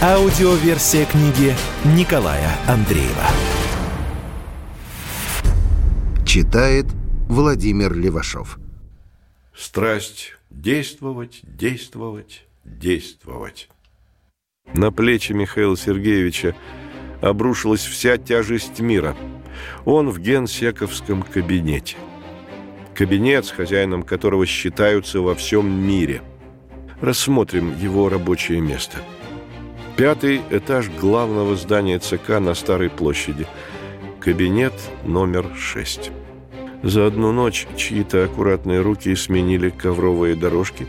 Аудиоверсия книги Николая Андреева. Читает Владимир Левашов. Страсть действовать, действовать, действовать. На плечи Михаила Сергеевича обрушилась вся тяжесть мира. Он в генсековском кабинете. Кабинет, с хозяином которого считаются во всем мире. Рассмотрим его рабочее место. Пятый этаж главного здания ЦК на Старой площади. Кабинет номер шесть. За одну ночь чьи-то аккуратные руки сменили ковровые дорожки,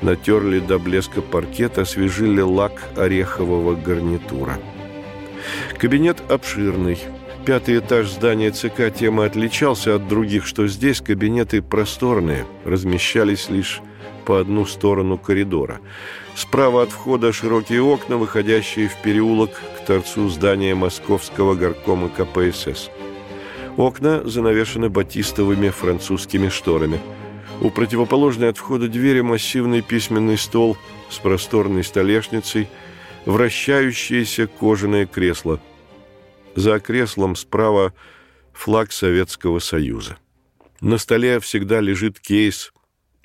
натерли до блеска паркет, освежили лак орехового гарнитура. Кабинет обширный – Пятый этаж здания ЦК тем и отличался от других, что здесь кабинеты просторные, размещались лишь по одну сторону коридора. Справа от входа широкие окна, выходящие в переулок к торцу здания Московского горкома КПСС. Окна занавешены батистовыми французскими шторами. У противоположной от входа двери массивный письменный стол с просторной столешницей, вращающееся кожаное кресло – за креслом справа флаг Советского Союза. На столе всегда лежит кейс,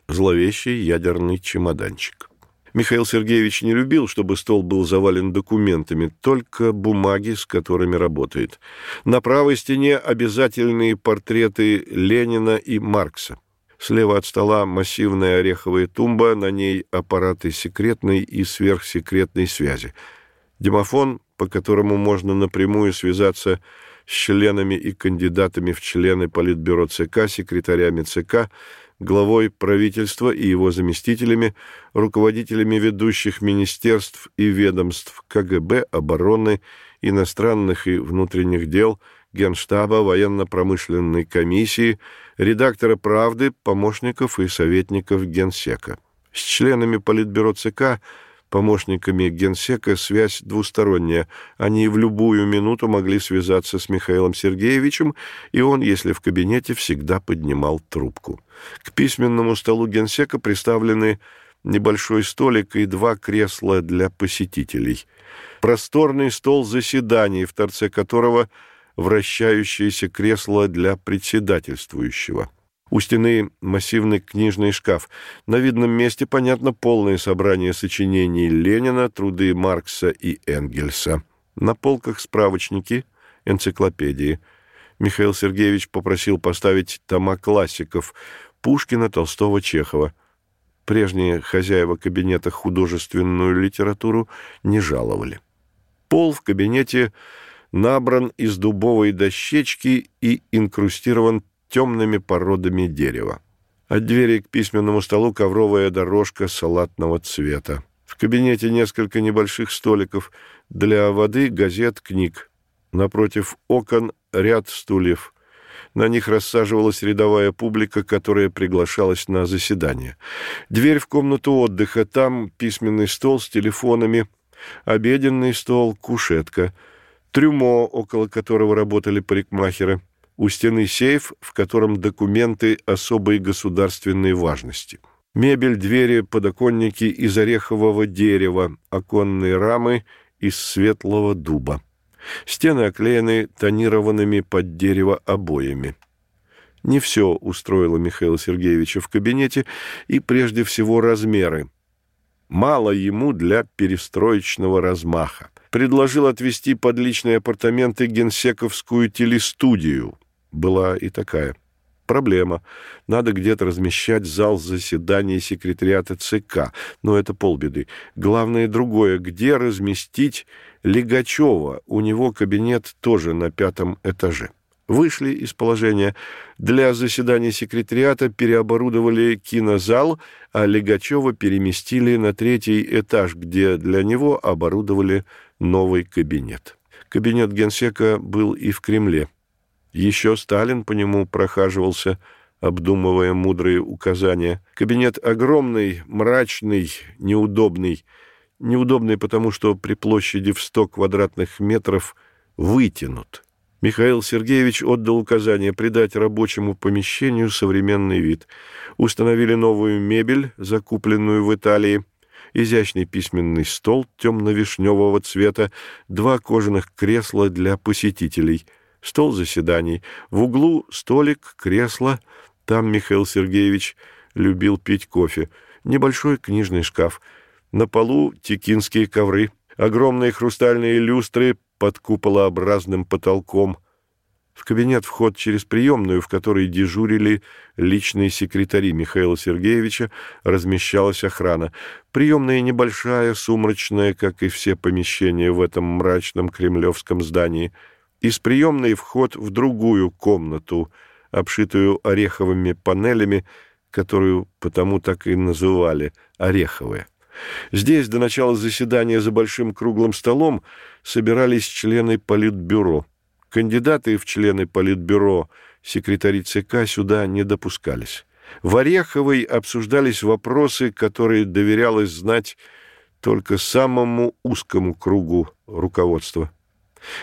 зловещий ядерный чемоданчик. Михаил Сергеевич не любил, чтобы стол был завален документами, только бумаги, с которыми работает. На правой стене обязательные портреты Ленина и Маркса. Слева от стола массивная ореховая тумба, на ней аппараты секретной и сверхсекретной связи. Демофон по которому можно напрямую связаться с членами и кандидатами в члены Политбюро ЦК, секретарями ЦК, главой правительства и его заместителями, руководителями ведущих министерств и ведомств КГБ, обороны, иностранных и внутренних дел, Генштаба, военно-промышленной комиссии, редактора «Правды», помощников и советников Генсека. С членами Политбюро ЦК – помощниками генсека связь двусторонняя. Они в любую минуту могли связаться с Михаилом Сергеевичем, и он, если в кабинете, всегда поднимал трубку. К письменному столу генсека приставлены небольшой столик и два кресла для посетителей. Просторный стол заседаний, в торце которого вращающееся кресло для председательствующего. У стены массивный книжный шкаф. На видном месте, понятно, полное собрание сочинений Ленина, труды Маркса и Энгельса. На полках справочники, энциклопедии. Михаил Сергеевич попросил поставить тома классиков Пушкина, Толстого, Чехова. Прежние хозяева кабинета художественную литературу не жаловали. Пол в кабинете набран из дубовой дощечки и инкрустирован темными породами дерева. От двери к письменному столу ковровая дорожка салатного цвета. В кабинете несколько небольших столиков для воды, газет, книг. Напротив окон ряд стульев. На них рассаживалась рядовая публика, которая приглашалась на заседание. Дверь в комнату отдыха. Там письменный стол с телефонами, обеденный стол, кушетка, трюмо, около которого работали парикмахеры – у стены сейф, в котором документы особой государственной важности. Мебель, двери, подоконники из орехового дерева, оконные рамы из светлого дуба. Стены оклеены тонированными под дерево обоями. Не все устроило Михаила Сергеевича в кабинете, и прежде всего размеры. Мало ему для перестроечного размаха. Предложил отвести под личные апартаменты генсековскую телестудию – была и такая. Проблема. Надо где-то размещать зал заседаний секретариата ЦК. Но это полбеды. Главное другое. Где разместить Легачева? У него кабинет тоже на пятом этаже. Вышли из положения. Для заседаний секретариата переоборудовали кинозал, а Легачева переместили на третий этаж, где для него оборудовали новый кабинет. Кабинет генсека был и в Кремле. Еще Сталин по нему прохаживался, обдумывая мудрые указания. Кабинет огромный, мрачный, неудобный. Неудобный потому, что при площади в 100 квадратных метров вытянут. Михаил Сергеевич отдал указание придать рабочему помещению современный вид. Установили новую мебель, закупленную в Италии, изящный письменный стол темно-вишневого цвета, два кожаных кресла для посетителей, стол заседаний, в углу столик, кресло, там Михаил Сергеевич любил пить кофе, небольшой книжный шкаф, на полу текинские ковры, огромные хрустальные люстры под куполообразным потолком, в кабинет вход через приемную, в которой дежурили личные секретари Михаила Сергеевича, размещалась охрана. Приемная небольшая, сумрачная, как и все помещения в этом мрачном кремлевском здании. Из приемной вход в другую комнату, обшитую ореховыми панелями, которую потому так и называли «ореховые». Здесь до начала заседания за большим круглым столом собирались члены Политбюро – Кандидаты в члены Политбюро, секретари ЦК сюда не допускались. В Ореховой обсуждались вопросы, которые доверялось знать только самому узкому кругу руководства.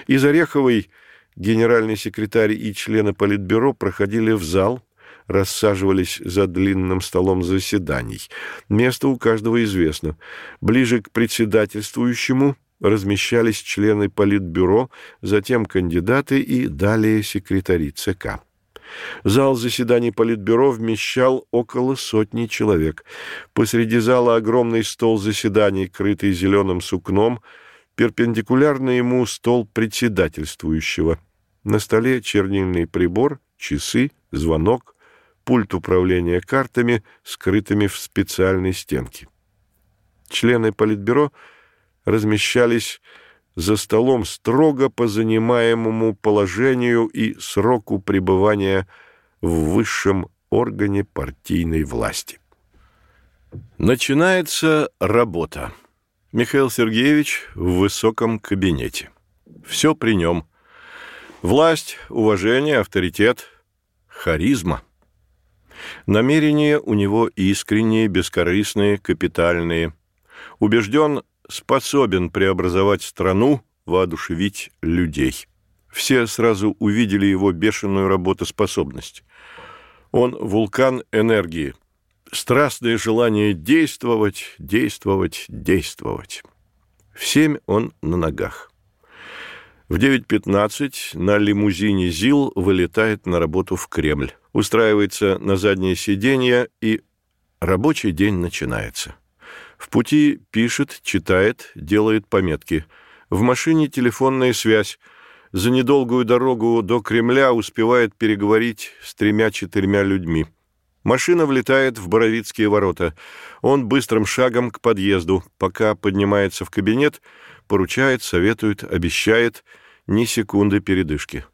Из Ореховой генеральный секретарь и члены Политбюро проходили в зал, рассаживались за длинным столом заседаний. Место у каждого известно. Ближе к председательствующему размещались члены Политбюро, затем кандидаты и далее секретари ЦК. Зал заседаний Политбюро вмещал около сотни человек. Посреди зала огромный стол заседаний, крытый зеленым сукном, перпендикулярно ему стол председательствующего. На столе чернильный прибор, часы, звонок, пульт управления картами, скрытыми в специальной стенке. Члены Политбюро – размещались за столом строго по занимаемому положению и сроку пребывания в высшем органе партийной власти. Начинается работа. Михаил Сергеевич в высоком кабинете. Все при нем. Власть, уважение, авторитет, харизма. Намерения у него искренние, бескорыстные, капитальные. Убежден способен преобразовать страну, воодушевить людей. Все сразу увидели его бешеную работоспособность. Он вулкан энергии, страстное желание действовать, действовать, действовать. В семь он на ногах. В 9.15 на лимузине ЗИЛ вылетает на работу в Кремль, устраивается на заднее сиденье, и рабочий день начинается. В пути пишет, читает, делает пометки. В машине телефонная связь. За недолгую дорогу до Кремля успевает переговорить с тремя-четырьмя людьми. Машина влетает в Боровицкие ворота. Он быстрым шагом к подъезду. Пока поднимается в кабинет, поручает, советует, обещает. Ни секунды передышки.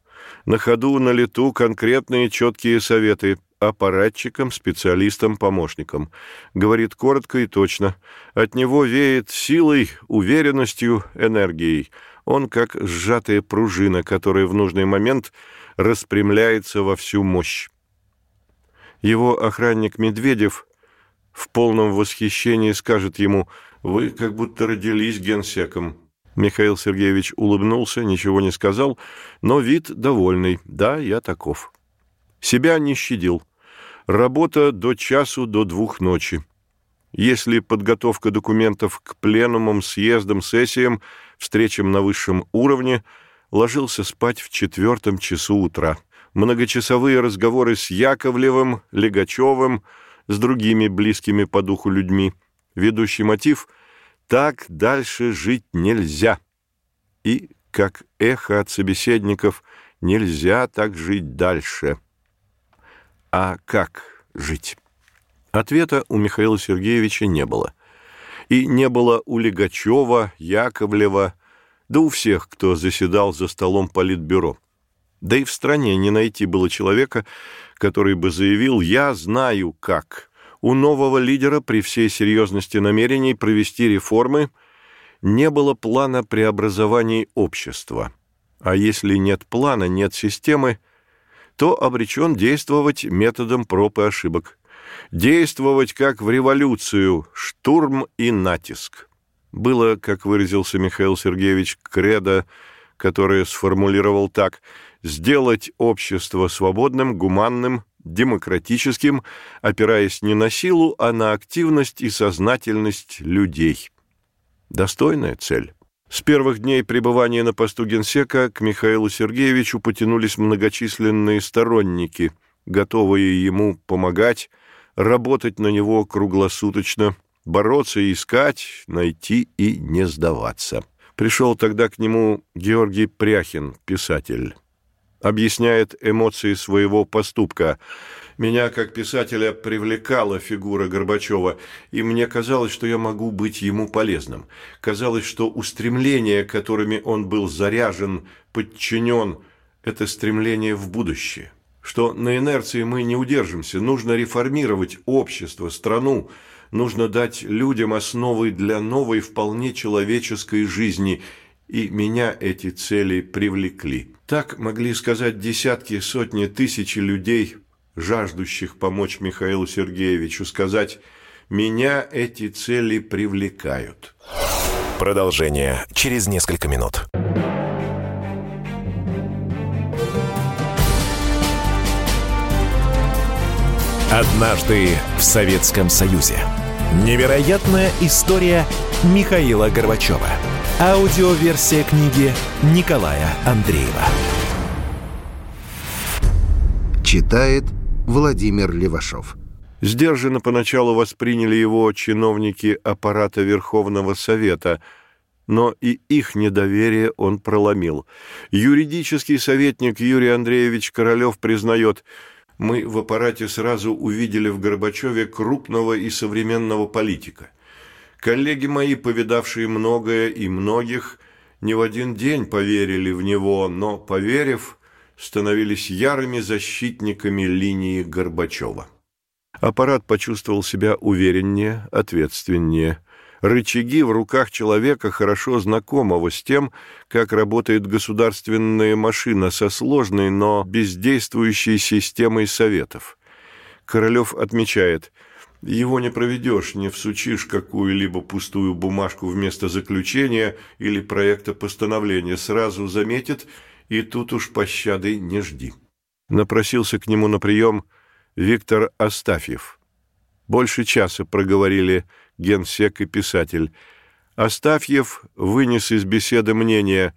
На ходу, на лету конкретные четкие советы аппаратчиком, специалистом, помощником. Говорит коротко и точно. От него веет силой, уверенностью, энергией. Он как сжатая пружина, которая в нужный момент распрямляется во всю мощь. Его охранник Медведев в полном восхищении скажет ему «Вы как будто родились генсеком». Михаил Сергеевич улыбнулся, ничего не сказал, но вид довольный. «Да, я таков». Себя не щадил. Работа до часу до двух ночи. Если подготовка документов к пленумам, съездам, сессиям, встречам на высшем уровне, ложился спать в четвертом часу утра. Многочасовые разговоры с Яковлевым, Легачевым, с другими близкими по духу людьми. Ведущий мотив «Так дальше жить нельзя». И, как эхо от собеседников, «Нельзя так жить дальше». А как жить? Ответа у Михаила Сергеевича не было. И не было у Легачева, Яковлева, да у всех, кто заседал за столом Политбюро. Да и в стране не найти было человека, который бы заявил «я знаю как». У нового лидера при всей серьезности намерений провести реформы не было плана преобразований общества. А если нет плана, нет системы, то обречен действовать методом проб и ошибок. Действовать как в революцию, штурм и натиск. Было, как выразился Михаил Сергеевич, кредо, которое сформулировал так «сделать общество свободным, гуманным, демократическим, опираясь не на силу, а на активность и сознательность людей». Достойная цель. С первых дней пребывания на посту генсека к Михаилу Сергеевичу потянулись многочисленные сторонники, готовые ему помогать, работать на него круглосуточно, бороться и искать, найти и не сдаваться. Пришел тогда к нему Георгий Пряхин, писатель. Объясняет эмоции своего поступка – меня, как писателя, привлекала фигура Горбачева, и мне казалось, что я могу быть ему полезным. Казалось, что устремления, которыми он был заряжен, подчинен, это стремление в будущее. Что на инерции мы не удержимся, нужно реформировать общество, страну, нужно дать людям основы для новой вполне человеческой жизни, и меня эти цели привлекли. Так могли сказать десятки, сотни, тысячи людей – жаждущих помочь Михаилу Сергеевичу, сказать «меня эти цели привлекают». Продолжение через несколько минут. Однажды в Советском Союзе. Невероятная история Михаила Горбачева. Аудиоверсия книги Николая Андреева. Читает Владимир Левашов. Сдержанно поначалу восприняли его чиновники аппарата Верховного Совета, но и их недоверие он проломил. Юридический советник Юрий Андреевич Королев признает, мы в аппарате сразу увидели в Горбачеве крупного и современного политика. Коллеги мои, повидавшие многое и многих, не в один день поверили в него, но, поверив, становились ярыми защитниками линии Горбачева. Аппарат почувствовал себя увереннее, ответственнее. Рычаги в руках человека, хорошо знакомого с тем, как работает государственная машина со сложной, но бездействующей системой советов. Королев отмечает – его не проведешь, не всучишь какую-либо пустую бумажку вместо заключения или проекта постановления. Сразу заметит и тут уж пощады не жди. Напросился к нему на прием Виктор Астафьев. Больше часа проговорили генсек и писатель. Астафьев вынес из беседы мнение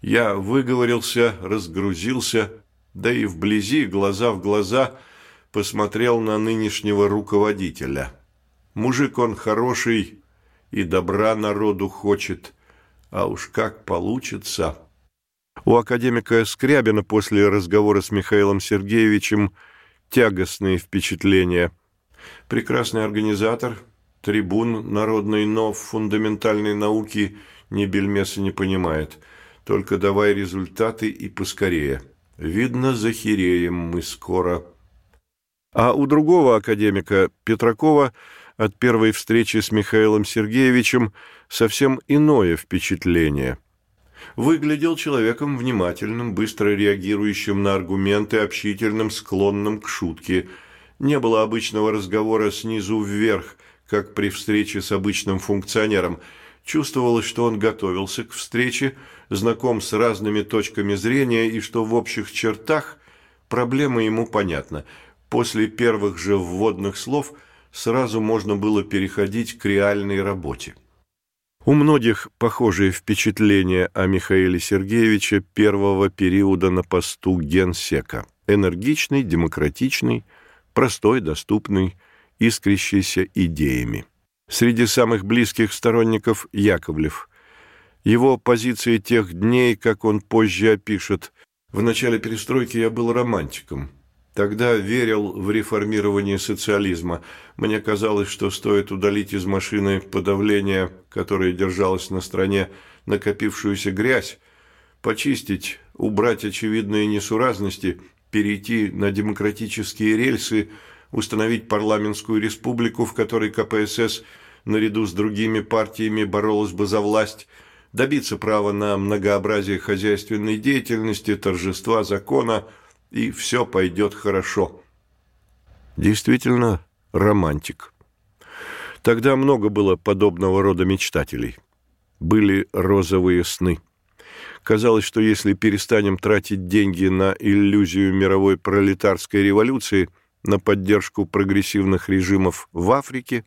«Я выговорился, разгрузился, да и вблизи, глаза в глаза, посмотрел на нынешнего руководителя. Мужик он хороший и добра народу хочет, а уж как получится...» У академика Скрябина после разговора с Михаилом Сергеевичем тягостные впечатления. Прекрасный организатор, трибун народной, но в фундаментальной науке ни бельмеса не понимает. Только давай результаты и поскорее. Видно, захереем мы скоро. А у другого академика, Петракова, от первой встречи с Михаилом Сергеевичем совсем иное впечатление – выглядел человеком внимательным, быстро реагирующим на аргументы, общительным, склонным к шутке. Не было обычного разговора снизу вверх, как при встрече с обычным функционером. Чувствовалось, что он готовился к встрече, знаком с разными точками зрения и что в общих чертах проблема ему понятна. После первых же вводных слов сразу можно было переходить к реальной работе. У многих похожие впечатления о Михаиле Сергеевиче первого периода на посту генсека. Энергичный, демократичный, простой, доступный, искрящийся идеями. Среди самых близких сторонников Яковлев. Его позиции тех дней, как он позже опишет, «В начале перестройки я был романтиком, Тогда верил в реформирование социализма. Мне казалось, что стоит удалить из машины подавление, которое держалось на стране, накопившуюся грязь, почистить, убрать очевидные несуразности, перейти на демократические рельсы, установить парламентскую республику, в которой КПСС наряду с другими партиями боролась бы за власть, добиться права на многообразие хозяйственной деятельности, торжества закона, и все пойдет хорошо. Действительно, романтик. Тогда много было подобного рода мечтателей. Были розовые сны. Казалось, что если перестанем тратить деньги на иллюзию мировой пролетарской революции, на поддержку прогрессивных режимов в Африке,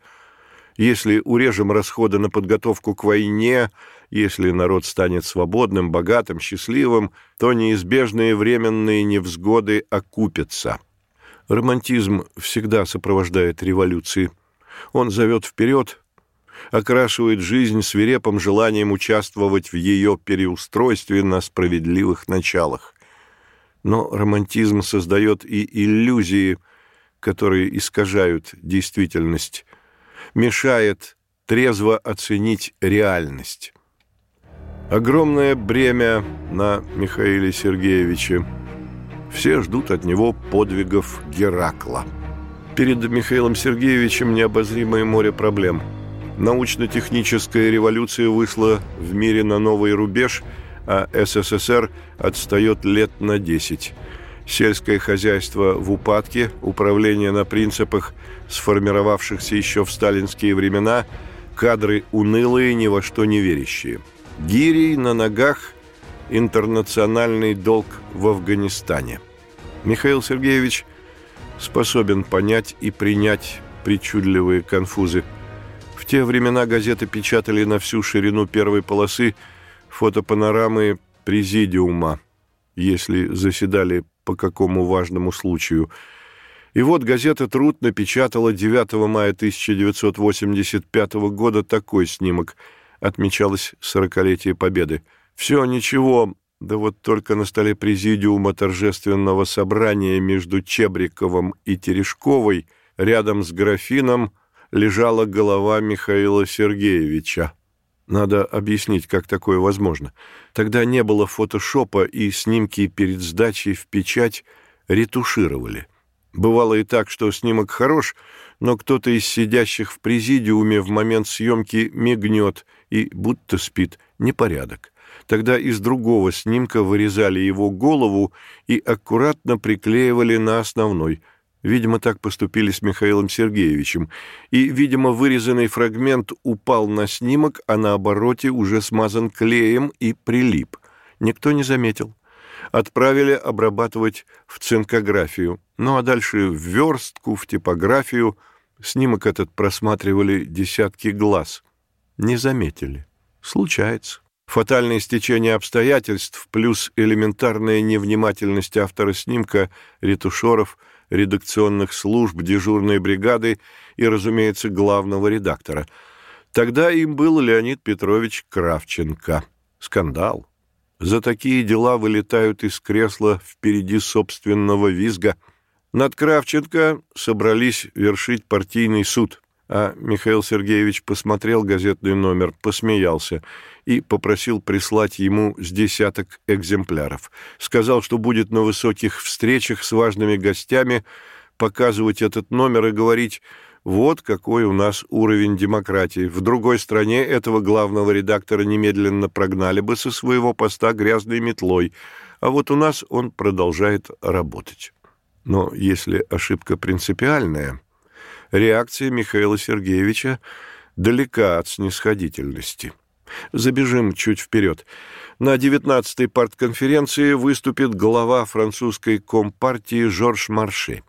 если урежем расходы на подготовку к войне, если народ станет свободным, богатым, счастливым, то неизбежные временные невзгоды окупятся. Романтизм всегда сопровождает революции. Он зовет вперед, окрашивает жизнь свирепым желанием участвовать в ее переустройстве на справедливых началах. Но романтизм создает и иллюзии, которые искажают действительность, мешает трезво оценить реальность. Огромное бремя на Михаиле Сергеевиче. Все ждут от него подвигов Геракла. Перед Михаилом Сергеевичем необозримое море проблем – Научно-техническая революция вышла в мире на новый рубеж, а СССР отстает лет на 10. Сельское хозяйство в упадке, управление на принципах, сформировавшихся еще в сталинские времена, кадры унылые, ни во что не верящие. Гирий на ногах, интернациональный долг в Афганистане. Михаил Сергеевич способен понять и принять причудливые конфузы – в те времена газеты печатали на всю ширину первой полосы фотопанорамы президиума, если заседали по какому важному случаю. И вот газета «Труд» напечатала 9 мая 1985 года такой снимок. Отмечалось сорокалетие Победы. Все ничего, да вот только на столе президиума торжественного собрания между Чебриковым и Терешковой рядом с графином – лежала голова Михаила Сергеевича. Надо объяснить, как такое возможно. Тогда не было фотошопа, и снимки перед сдачей в печать ретушировали. Бывало и так, что снимок хорош, но кто-то из сидящих в президиуме в момент съемки мигнет и будто спит. Непорядок. Тогда из другого снимка вырезали его голову и аккуратно приклеивали на основной – Видимо, так поступили с Михаилом Сергеевичем. И, видимо, вырезанный фрагмент упал на снимок, а на обороте уже смазан клеем и прилип. Никто не заметил. Отправили обрабатывать в цинкографию. Ну а дальше в верстку, в типографию. Снимок этот просматривали десятки глаз. Не заметили. Случается. Фатальное стечение обстоятельств плюс элементарная невнимательность автора снимка, ретушеров – редакционных служб, дежурной бригады и, разумеется, главного редактора. Тогда им был Леонид Петрович Кравченко. Скандал. За такие дела вылетают из кресла впереди собственного визга. Над Кравченко собрались вершить партийный суд, а Михаил Сергеевич посмотрел газетный номер, посмеялся – и попросил прислать ему с десяток экземпляров. Сказал, что будет на высоких встречах с важными гостями показывать этот номер и говорить «Вот какой у нас уровень демократии. В другой стране этого главного редактора немедленно прогнали бы со своего поста грязной метлой, а вот у нас он продолжает работать». Но если ошибка принципиальная, реакция Михаила Сергеевича далека от снисходительности – Забежим чуть вперед. На 19-й партконференции выступит глава французской компартии Жорж Марше.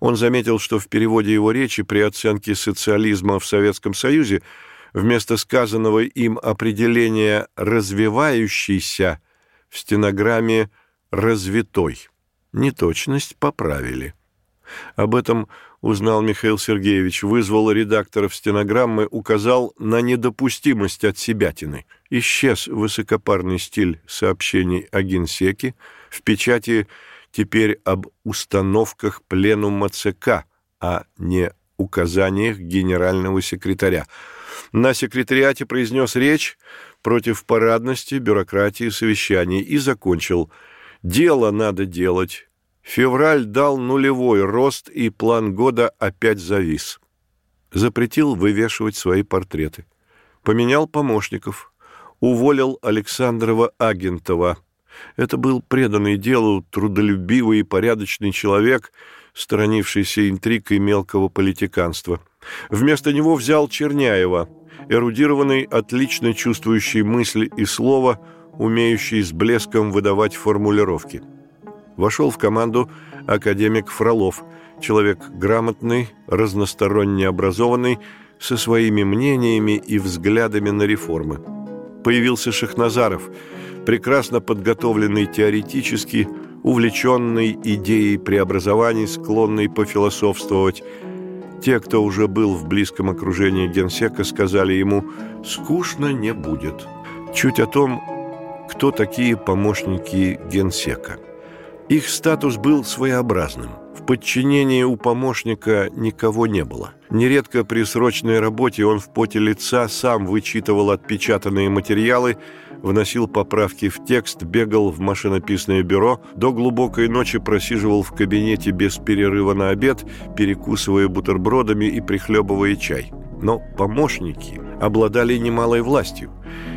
Он заметил, что в переводе его речи при оценке социализма в Советском Союзе вместо сказанного им определения «развивающийся» в стенограмме «развитой». Неточность поправили. Об этом узнал Михаил Сергеевич, вызвал редакторов стенограммы, указал на недопустимость от себятины. Исчез высокопарный стиль сообщений о генсеке, в печати теперь об установках пленума ЦК, а не указаниях генерального секретаря. На секретариате произнес речь против парадности, бюрократии, совещаний и закончил «Дело надо делать, Февраль дал нулевой рост, и план года опять завис. Запретил вывешивать свои портреты. Поменял помощников. уволил Александрова Агентова. Это был преданный делу, трудолюбивый и порядочный человек, сторонившийся интриг и мелкого политиканства. Вместо него взял Черняева, эрудированный, отлично чувствующий мысли и слова, умеющий с блеском выдавать формулировки. Вошел в команду академик Фролов, человек грамотный, разносторонне образованный, со своими мнениями и взглядами на реформы. Появился Шахназаров, прекрасно подготовленный теоретически, увлеченный идеей преобразований, склонный пофилософствовать. Те, кто уже был в близком окружении генсека, сказали ему «скучно не будет». Чуть о том, кто такие помощники генсека. Их статус был своеобразным – в подчинении у помощника никого не было. Нередко при срочной работе он в поте лица сам вычитывал отпечатанные материалы, вносил поправки в текст, бегал в машинописное бюро, до глубокой ночи просиживал в кабинете без перерыва на обед, перекусывая бутербродами и прихлебывая чай. Но помощники обладали немалой властью.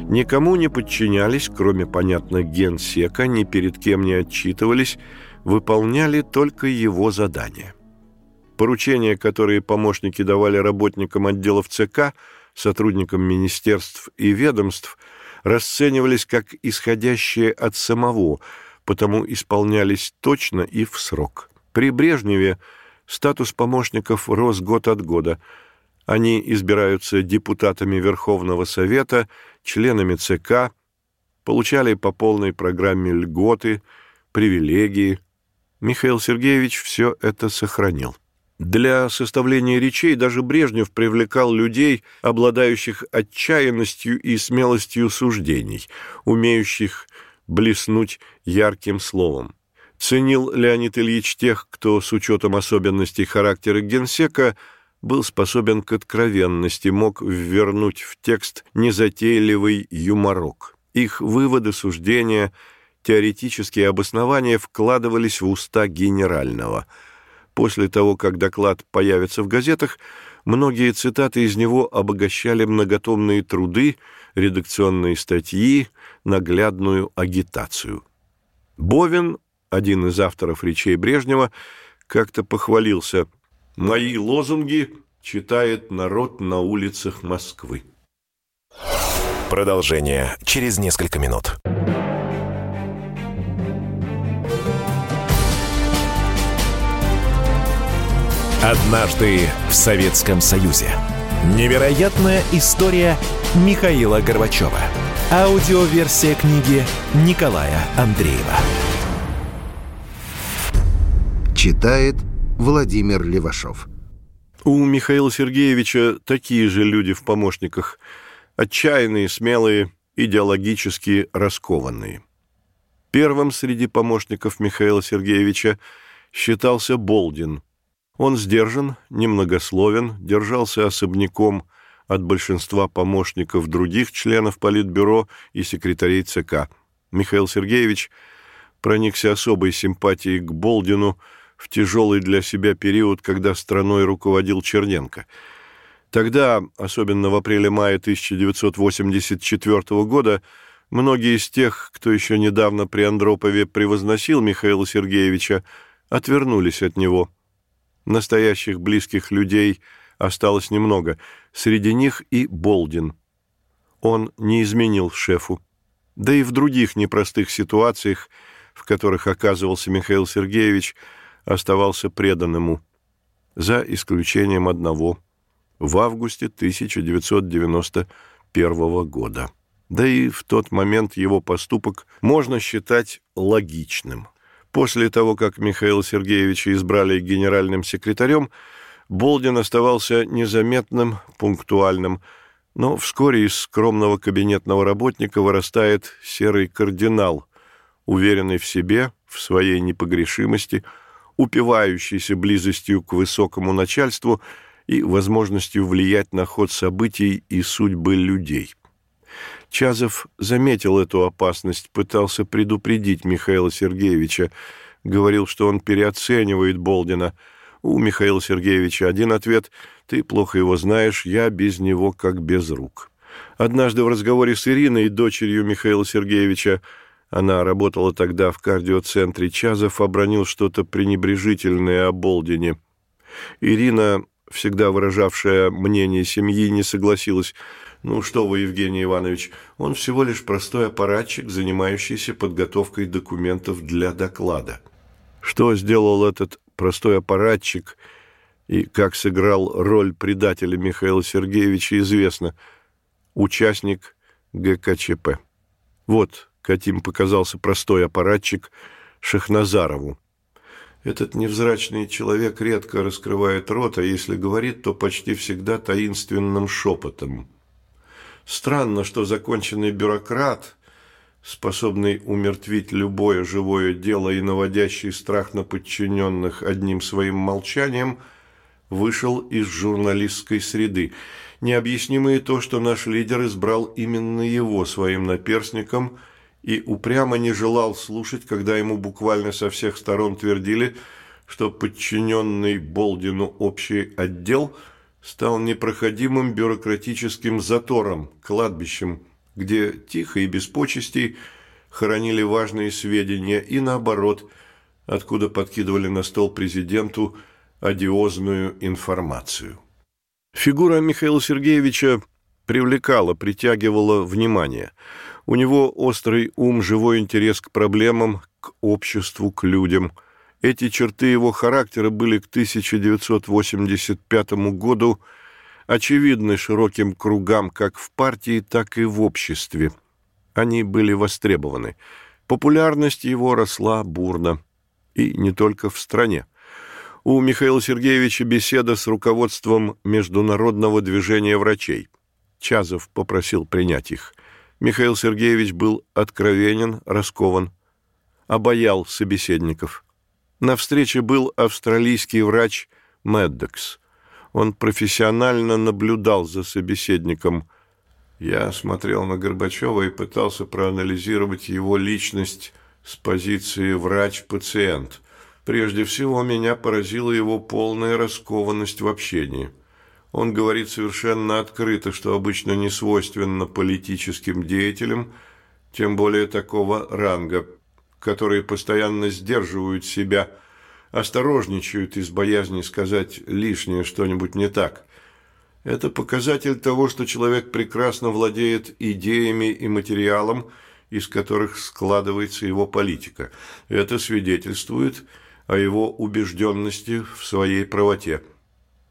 Никому не подчинялись, кроме, понятно, генсека, ни перед кем не отчитывались, выполняли только его задания. Поручения, которые помощники давали работникам отделов ЦК, сотрудникам министерств и ведомств, расценивались как исходящие от самого, потому исполнялись точно и в срок. При Брежневе статус помощников рос год от года. Они избираются депутатами Верховного Совета, членами ЦК, получали по полной программе льготы, привилегии, Михаил Сергеевич все это сохранил. Для составления речей даже Брежнев привлекал людей, обладающих отчаянностью и смелостью суждений, умеющих блеснуть ярким словом. Ценил Леонид Ильич тех, кто с учетом особенностей характера генсека был способен к откровенности, мог ввернуть в текст незатейливый юморок. Их выводы, суждения – теоретические обоснования вкладывались в уста генерального. После того, как доклад появится в газетах, многие цитаты из него обогащали многотомные труды, редакционные статьи, наглядную агитацию. Бовин, один из авторов речей Брежнева, как-то похвалился «Мои лозунги читает народ на улицах Москвы». Продолжение через несколько минут. Однажды в Советском Союзе. Невероятная история Михаила Горбачева. Аудиоверсия книги Николая Андреева. Читает Владимир Левашов. У Михаила Сергеевича такие же люди в помощниках. Отчаянные, смелые, идеологически раскованные. Первым среди помощников Михаила Сергеевича считался Болдин – он сдержан, немногословен, держался особняком от большинства помощников других членов Политбюро и секретарей ЦК. Михаил Сергеевич проникся особой симпатией к Болдину в тяжелый для себя период, когда страной руководил Черненко. Тогда, особенно в апреле-мае 1984 года, многие из тех, кто еще недавно при Андропове превозносил Михаила Сергеевича, отвернулись от него – Настоящих близких людей осталось немного, среди них и Болдин. Он не изменил шефу. Да и в других непростых ситуациях, в которых оказывался Михаил Сергеевич, оставался предан ему. За исключением одного – в августе 1991 года. Да и в тот момент его поступок можно считать логичным. После того, как Михаила Сергеевича избрали генеральным секретарем, Болдин оставался незаметным, пунктуальным, но вскоре из скромного кабинетного работника вырастает серый кардинал, уверенный в себе, в своей непогрешимости, упивающийся близостью к высокому начальству и возможностью влиять на ход событий и судьбы людей. Чазов заметил эту опасность, пытался предупредить Михаила Сергеевича, говорил, что он переоценивает Болдина. У Михаила Сергеевича один ответ – «Ты плохо его знаешь, я без него как без рук». Однажды в разговоре с Ириной, дочерью Михаила Сергеевича, она работала тогда в кардиоцентре, Чазов обронил что-то пренебрежительное о Болдине. Ирина, всегда выражавшая мнение семьи, не согласилась. «Ну что вы, Евгений Иванович, он всего лишь простой аппаратчик, занимающийся подготовкой документов для доклада». Что сделал этот простой аппаратчик и как сыграл роль предателя Михаила Сергеевича, известно. Участник ГКЧП. Вот каким показался простой аппаратчик Шахназарову. Этот невзрачный человек редко раскрывает рот, а если говорит, то почти всегда таинственным шепотом. Странно, что законченный бюрократ, способный умертвить любое живое дело и наводящий страх на подчиненных одним своим молчанием, вышел из журналистской среды. Необъяснимо и то, что наш лидер избрал именно его своим наперсником – и упрямо не желал слушать, когда ему буквально со всех сторон твердили, что подчиненный Болдину общий отдел стал непроходимым бюрократическим затором, кладбищем, где тихо и без почестей хоронили важные сведения и наоборот, откуда подкидывали на стол президенту одиозную информацию. Фигура Михаила Сергеевича привлекала, притягивала внимание – у него острый ум, живой интерес к проблемам, к обществу, к людям. Эти черты его характера были к 1985 году очевидны широким кругам как в партии, так и в обществе. Они были востребованы. Популярность его росла бурно. И не только в стране. У Михаила Сергеевича беседа с руководством Международного движения врачей. Чазов попросил принять их – Михаил Сергеевич был откровенен, раскован, обаял собеседников. На встрече был австралийский врач Меддекс. Он профессионально наблюдал за собеседником. Я смотрел на Горбачева и пытался проанализировать его личность с позиции врач-пациент. Прежде всего, меня поразила его полная раскованность в общении – он говорит совершенно открыто, что обычно не свойственно политическим деятелям, тем более такого ранга, которые постоянно сдерживают себя, осторожничают из боязни сказать лишнее что-нибудь не так. Это показатель того, что человек прекрасно владеет идеями и материалом, из которых складывается его политика. Это свидетельствует о его убежденности в своей правоте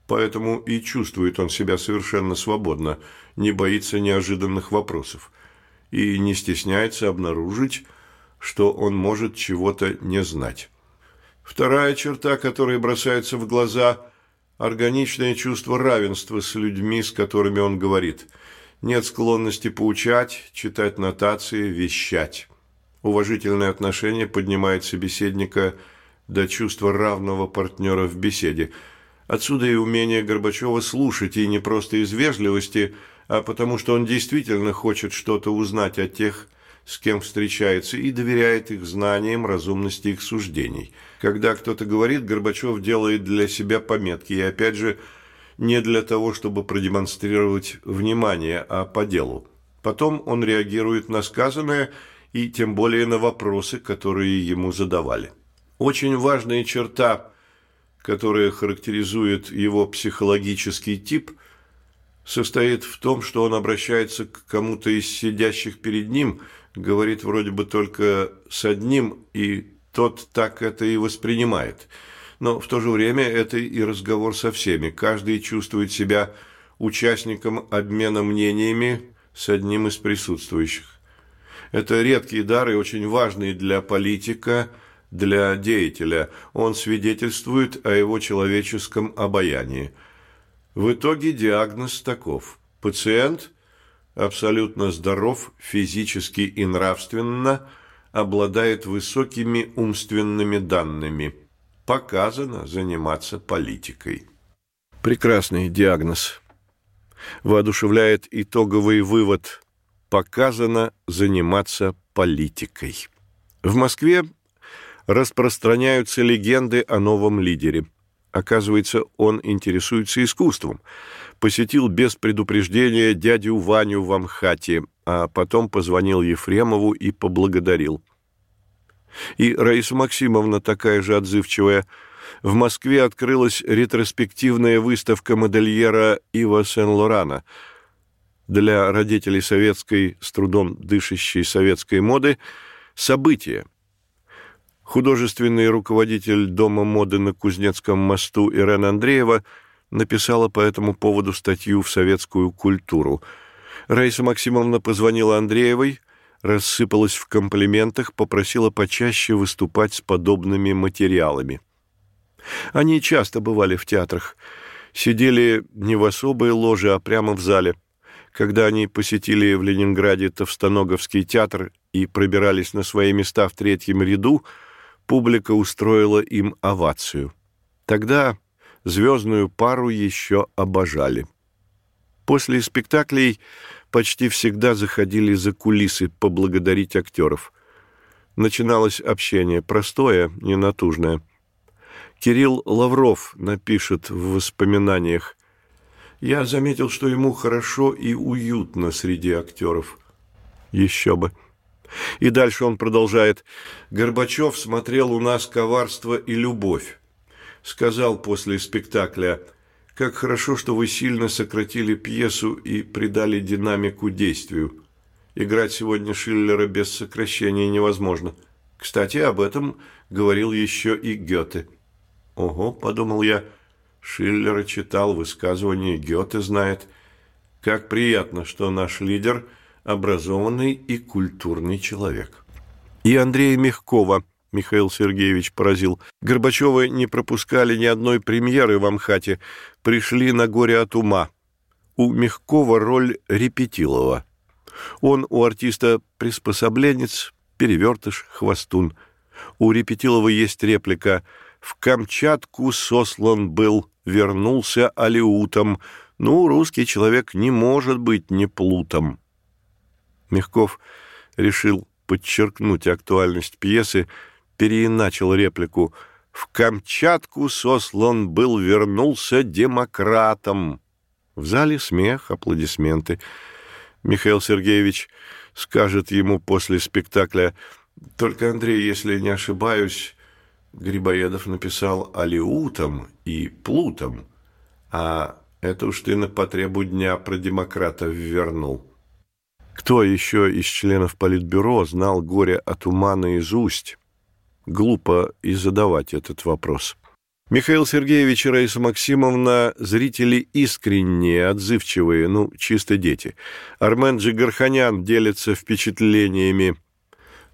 поэтому и чувствует он себя совершенно свободно, не боится неожиданных вопросов и не стесняется обнаружить, что он может чего-то не знать. Вторая черта, которая бросается в глаза – органичное чувство равенства с людьми, с которыми он говорит. Нет склонности поучать, читать нотации, вещать. Уважительное отношение поднимает собеседника до чувства равного партнера в беседе – Отсюда и умение Горбачева слушать, и не просто из вежливости, а потому что он действительно хочет что-то узнать о тех, с кем встречается, и доверяет их знаниям, разумности их суждений. Когда кто-то говорит, Горбачев делает для себя пометки, и опять же, не для того, чтобы продемонстрировать внимание, а по делу. Потом он реагирует на сказанное и тем более на вопросы, которые ему задавали. Очень важная черта которое характеризует его психологический тип, состоит в том, что он обращается к кому-то из сидящих перед ним, говорит вроде бы только с одним, и тот так это и воспринимает. Но в то же время это и разговор со всеми. Каждый чувствует себя участником обмена мнениями с одним из присутствующих. Это редкие дары, очень важные для политика – для деятеля, он свидетельствует о его человеческом обаянии. В итоге диагноз таков. Пациент абсолютно здоров физически и нравственно, обладает высокими умственными данными. Показано заниматься политикой. Прекрасный диагноз. Воодушевляет итоговый вывод. Показано заниматься политикой. В Москве распространяются легенды о новом лидере. Оказывается, он интересуется искусством. Посетил без предупреждения дядю Ваню в Амхате, а потом позвонил Ефремову и поблагодарил. И Раиса Максимовна такая же отзывчивая. В Москве открылась ретроспективная выставка модельера Ива Сен-Лорана. Для родителей советской, с трудом дышащей советской моды, событие – Художественный руководитель Дома моды на Кузнецком мосту Ирена Андреева написала по этому поводу статью в «Советскую культуру». Раиса Максимовна позвонила Андреевой, рассыпалась в комплиментах, попросила почаще выступать с подобными материалами. Они часто бывали в театрах, сидели не в особой ложе, а прямо в зале. Когда они посетили в Ленинграде Товстоноговский театр и пробирались на свои места в третьем ряду – публика устроила им овацию. Тогда звездную пару еще обожали. После спектаклей почти всегда заходили за кулисы поблагодарить актеров. Начиналось общение, простое, ненатужное. Кирилл Лавров напишет в воспоминаниях «Я заметил, что ему хорошо и уютно среди актеров». Еще бы. И дальше он продолжает. Горбачев смотрел у нас коварство и любовь. Сказал после спектакля, как хорошо, что вы сильно сократили пьесу и придали динамику действию. Играть сегодня Шиллера без сокращения невозможно. Кстати, об этом говорил еще и Гёте. Ого, подумал я, Шиллера читал, высказывания Гёте знает. Как приятно, что наш лидер – образованный и культурный человек. И Андрея Мягкова Михаил Сергеевич поразил. Горбачевы не пропускали ни одной премьеры в Амхате, пришли на горе от ума. У Мягкова роль Репетилова. Он у артиста приспособленец, перевертыш, хвостун. У Репетилова есть реплика «В Камчатку сослан был, вернулся алиутом». Ну, русский человек не может быть не плутом. Мягков решил подчеркнуть актуальность пьесы, переиначил реплику «В Камчатку сослан был, вернулся демократом». В зале смех, аплодисменты. Михаил Сергеевич скажет ему после спектакля «Только, Андрей, если не ошибаюсь, Грибоедов написал алиутом и плутом, а это уж ты на потребу дня про демократа ввернул». Кто еще из членов Политбюро знал горе от ума наизусть? Глупо и задавать этот вопрос. Михаил Сергеевич и Раиса Максимовна – зрители искренние, отзывчивые, ну, чисто дети. Армен Джигарханян делится впечатлениями.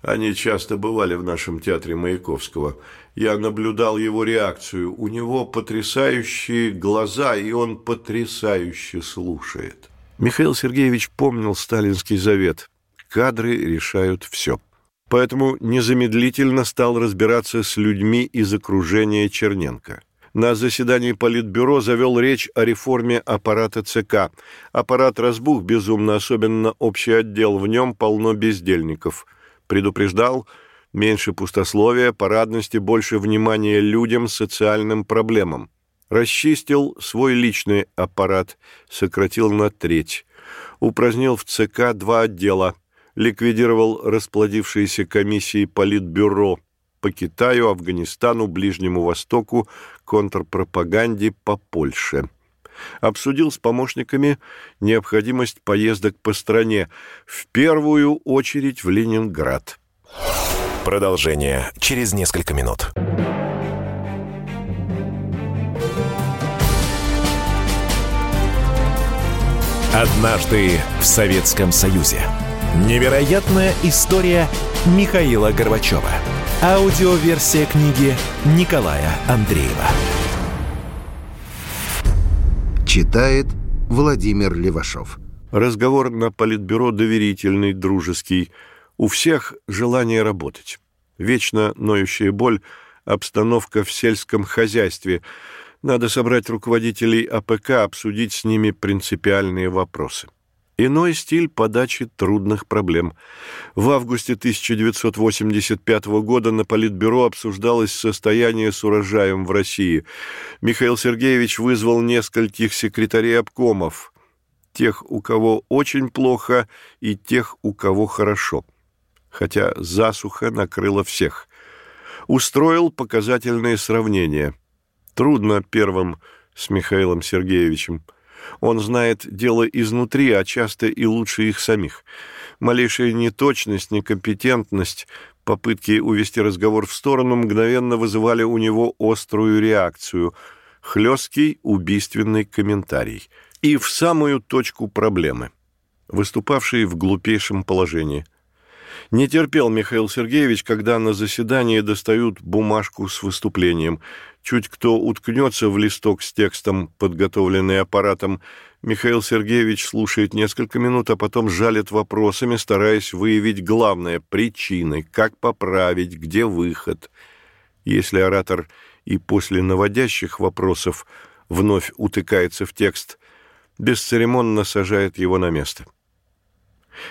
Они часто бывали в нашем театре Маяковского. Я наблюдал его реакцию. У него потрясающие глаза, и он потрясающе слушает. Михаил Сергеевич помнил сталинский завет «Кадры решают все». Поэтому незамедлительно стал разбираться с людьми из окружения Черненко. На заседании Политбюро завел речь о реформе аппарата ЦК. Аппарат разбух безумно, особенно общий отдел, в нем полно бездельников. Предупреждал, меньше пустословия, парадности, больше внимания людям, социальным проблемам расчистил свой личный аппарат, сократил на треть, упразднил в ЦК два отдела, ликвидировал расплодившиеся комиссии Политбюро по Китаю, Афганистану, Ближнему Востоку, контрпропаганде по Польше. Обсудил с помощниками необходимость поездок по стране, в первую очередь в Ленинград. Продолжение через несколько минут. Однажды в Советском Союзе. Невероятная история Михаила Горбачева. Аудиоверсия книги Николая Андреева. Читает Владимир Левашов. Разговор на политбюро доверительный, дружеский. У всех желание работать. Вечно ноющая боль, обстановка в сельском хозяйстве – надо собрать руководителей АПК, обсудить с ними принципиальные вопросы. Иной стиль подачи трудных проблем. В августе 1985 года на Политбюро обсуждалось состояние с урожаем в России. Михаил Сергеевич вызвал нескольких секретарей обкомов, тех, у кого очень плохо, и тех, у кого хорошо. Хотя засуха накрыла всех. Устроил показательные сравнения. Трудно первым с Михаилом Сергеевичем – он знает дело изнутри, а часто и лучше их самих. Малейшая неточность, некомпетентность, попытки увести разговор в сторону мгновенно вызывали у него острую реакцию, хлесткий убийственный комментарий. И в самую точку проблемы, выступавший в глупейшем положении – не терпел Михаил Сергеевич, когда на заседании достают бумажку с выступлением. Чуть кто уткнется в листок с текстом, подготовленный аппаратом, Михаил Сергеевич слушает несколько минут, а потом жалит вопросами, стараясь выявить главное – причины, как поправить, где выход. Если оратор и после наводящих вопросов вновь утыкается в текст, бесцеремонно сажает его на место.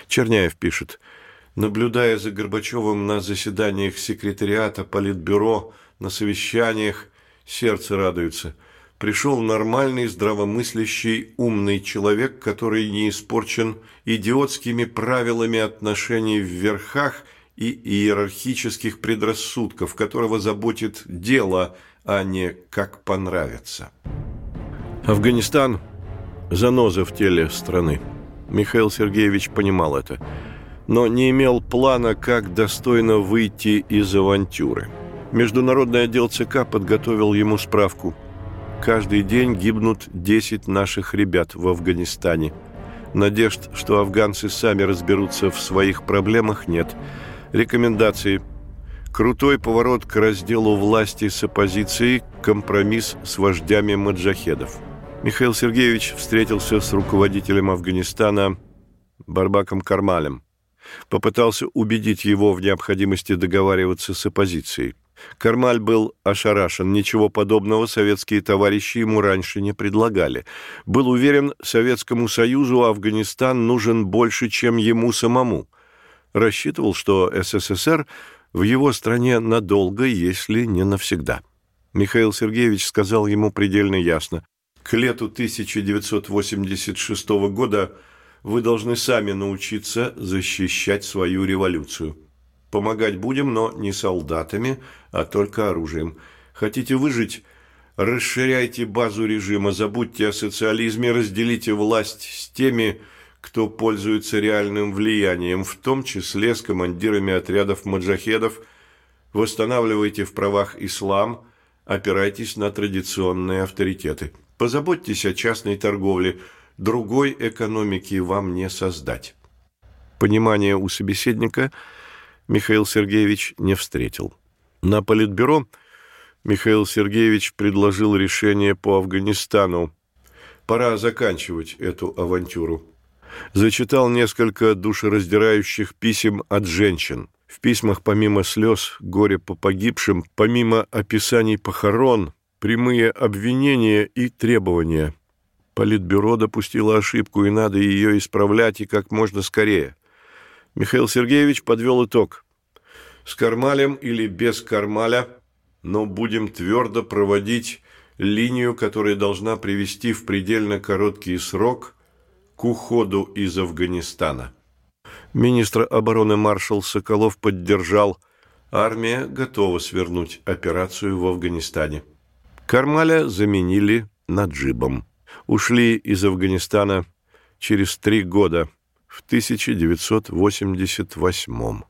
Черняев пишет – Наблюдая за Горбачевым на заседаниях секретариата, политбюро, на совещаниях, сердце радуется. Пришел нормальный, здравомыслящий, умный человек, который не испорчен идиотскими правилами отношений в верхах и иерархических предрассудков, которого заботит дело, а не как понравится. Афганистан – заноза в теле страны. Михаил Сергеевич понимал это – но не имел плана, как достойно выйти из авантюры. Международный отдел ЦК подготовил ему справку. Каждый день гибнут 10 наших ребят в Афганистане. Надежд, что афганцы сами разберутся в своих проблемах, нет. Рекомендации. Крутой поворот к разделу власти с оппозицией, компромисс с вождями маджахедов. Михаил Сергеевич встретился с руководителем Афганистана Барбаком Кармалем попытался убедить его в необходимости договариваться с оппозицией. Кармаль был ошарашен, ничего подобного советские товарищи ему раньше не предлагали. Был уверен, Советскому Союзу Афганистан нужен больше, чем ему самому. Рассчитывал, что СССР в его стране надолго, если не навсегда. Михаил Сергеевич сказал ему предельно ясно. К лету 1986 года вы должны сами научиться защищать свою революцию. Помогать будем, но не солдатами, а только оружием. Хотите выжить? Расширяйте базу режима, забудьте о социализме, разделите власть с теми, кто пользуется реальным влиянием, в том числе с командирами отрядов маджахедов, восстанавливайте в правах ислам, опирайтесь на традиционные авторитеты. Позаботьтесь о частной торговле – другой экономики вам не создать. Понимания у собеседника Михаил Сергеевич не встретил. На Политбюро Михаил Сергеевич предложил решение по Афганистану. Пора заканчивать эту авантюру. Зачитал несколько душераздирающих писем от женщин. В письмах помимо слез, горя по погибшим, помимо описаний похорон, прямые обвинения и требования – Политбюро допустило ошибку, и надо ее исправлять и как можно скорее. Михаил Сергеевич подвел итог. С Кармалем или без Кармаля, но будем твердо проводить линию, которая должна привести в предельно короткий срок к уходу из Афганистана. Министр обороны маршал Соколов поддержал. Армия готова свернуть операцию в Афганистане. Кармаля заменили Наджибом ушли из Афганистана через три года, в 1988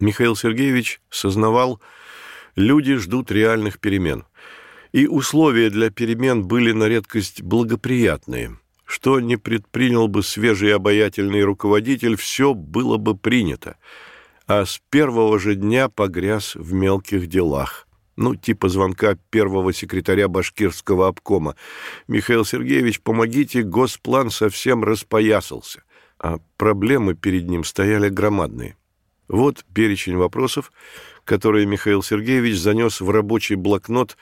Михаил Сергеевич сознавал, люди ждут реальных перемен. И условия для перемен были на редкость благоприятные. Что не предпринял бы свежий обаятельный руководитель, все было бы принято. А с первого же дня погряз в мелких делах ну, типа звонка первого секретаря башкирского обкома. «Михаил Сергеевич, помогите, госплан совсем распоясался». А проблемы перед ним стояли громадные. Вот перечень вопросов, которые Михаил Сергеевич занес в рабочий блокнот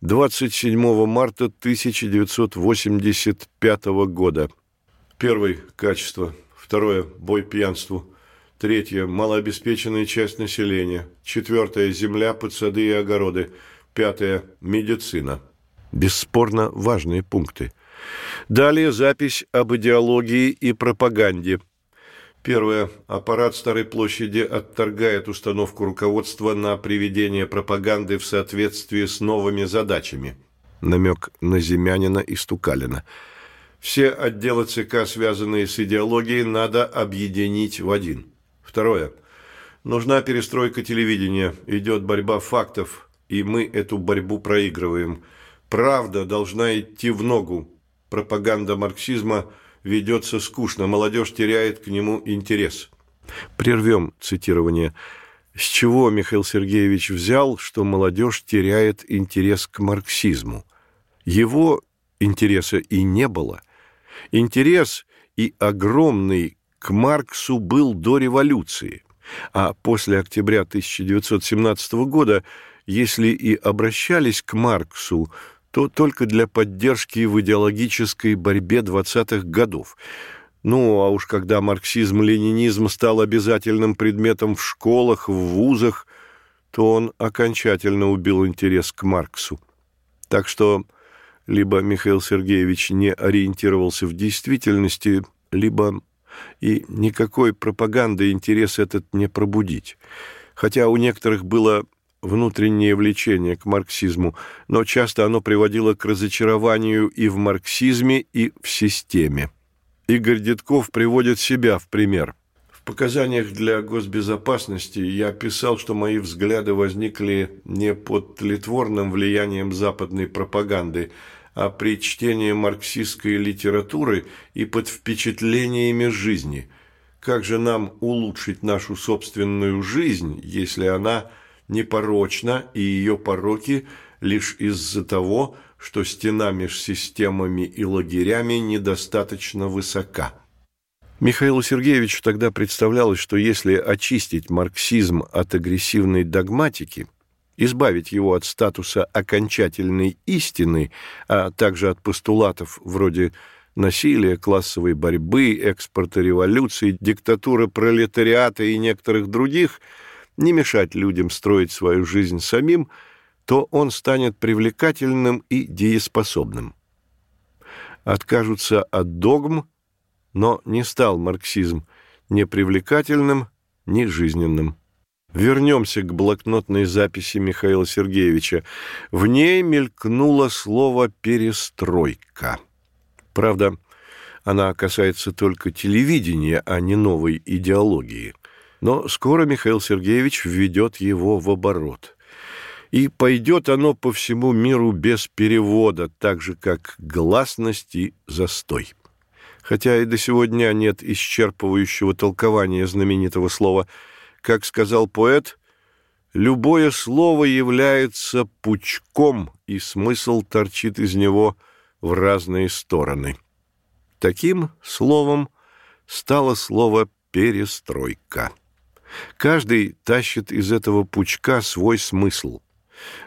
27 марта 1985 года. Первое – качество. Второе – бой пьянству. Третье – малообеспеченная часть населения. Четвертое – земля, подсады и огороды. Пятое – медицина. Бесспорно важные пункты. Далее запись об идеологии и пропаганде. Первое. Аппарат Старой площади отторгает установку руководства на приведение пропаганды в соответствии с новыми задачами. Намек на Земянина и Стукалина. Все отделы ЦК, связанные с идеологией, надо объединить в один. Второе. Нужна перестройка телевидения. Идет борьба фактов, и мы эту борьбу проигрываем. Правда должна идти в ногу. Пропаганда марксизма ведется скучно, молодежь теряет к нему интерес. Прервем цитирование. С чего Михаил Сергеевич взял, что молодежь теряет интерес к марксизму? Его интереса и не было – Интерес и огромный к Марксу был до революции, а после октября 1917 года, если и обращались к Марксу, то только для поддержки в идеологической борьбе 20-х годов. Ну, а уж когда марксизм-ленинизм стал обязательным предметом в школах, в вузах, то он окончательно убил интерес к Марксу. Так что либо Михаил Сергеевич не ориентировался в действительности, либо и никакой пропаганды интерес этот не пробудить. Хотя у некоторых было внутреннее влечение к марксизму, но часто оно приводило к разочарованию и в марксизме, и в системе. Игорь Дедков приводит себя в пример. В показаниях для госбезопасности я писал, что мои взгляды возникли не под тлетворным влиянием западной пропаганды – а при чтении марксистской литературы и под впечатлениями жизни. Как же нам улучшить нашу собственную жизнь, если она непорочна и ее пороки лишь из-за того, что стена между системами и лагерями недостаточно высока? Михаилу Сергеевичу тогда представлялось, что если очистить марксизм от агрессивной догматики – избавить его от статуса окончательной истины, а также от постулатов вроде насилия, классовой борьбы, экспорта революции, диктатуры пролетариата и некоторых других, не мешать людям строить свою жизнь самим, то он станет привлекательным и дееспособным. Откажутся от догм, но не стал марксизм ни привлекательным, ни жизненным. Вернемся к блокнотной записи Михаила Сергеевича. В ней мелькнуло слово «перестройка». Правда, она касается только телевидения, а не новой идеологии. Но скоро Михаил Сергеевич введет его в оборот. И пойдет оно по всему миру без перевода, так же, как гласность и застой. Хотя и до сегодня нет исчерпывающего толкования знаменитого слова как сказал поэт, любое слово является пучком, и смысл торчит из него в разные стороны. Таким словом стало слово «перестройка». Каждый тащит из этого пучка свой смысл.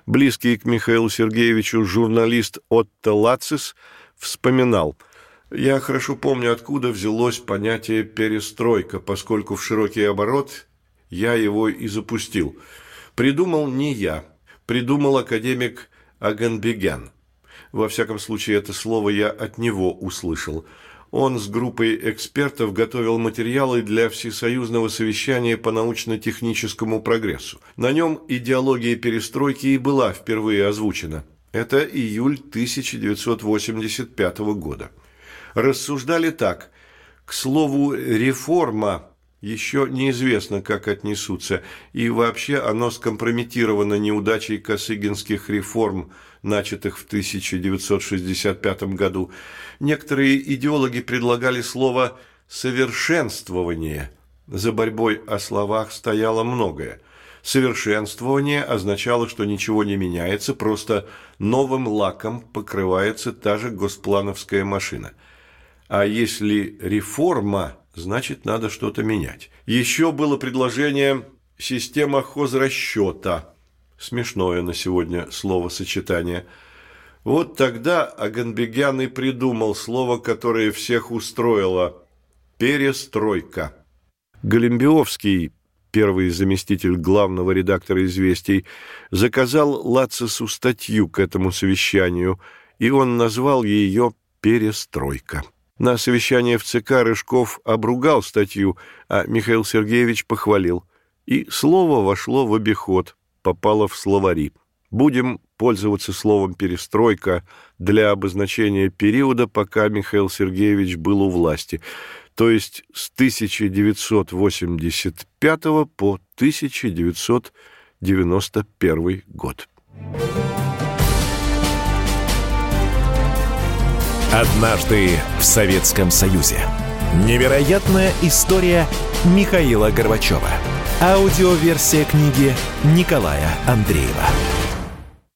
Близкий к Михаилу Сергеевичу журналист Отто Лацис вспоминал – я хорошо помню, откуда взялось понятие «перестройка», поскольку в широкий оборот я его и запустил. Придумал не я, придумал академик Аганбегян. Во всяком случае, это слово я от него услышал. Он с группой экспертов готовил материалы для всесоюзного совещания по научно-техническому прогрессу. На нем идеология перестройки и была впервые озвучена. Это июль 1985 года. Рассуждали так. К слову, реформа еще неизвестно, как отнесутся, и вообще оно скомпрометировано неудачей косыгинских реформ, начатых в 1965 году. Некоторые идеологи предлагали слово «совершенствование». За борьбой о словах стояло многое. Совершенствование означало, что ничего не меняется, просто новым лаком покрывается та же госплановская машина. А если реформа значит, надо что-то менять. Еще было предложение «система хозрасчета». Смешное на сегодня словосочетание. Вот тогда Аганбегян и придумал слово, которое всех устроило – «перестройка». Голембиовский, первый заместитель главного редактора «Известий», заказал Лацису статью к этому совещанию, и он назвал ее «Перестройка». На совещании в ЦК Рыжков обругал статью, а Михаил Сергеевич похвалил. И слово вошло в обиход, попало в словари. Будем пользоваться словом «перестройка» для обозначения периода, пока Михаил Сергеевич был у власти, то есть с 1985 по 1991 год. Однажды в Советском Союзе. Невероятная история Михаила Горбачева. Аудиоверсия книги Николая Андреева.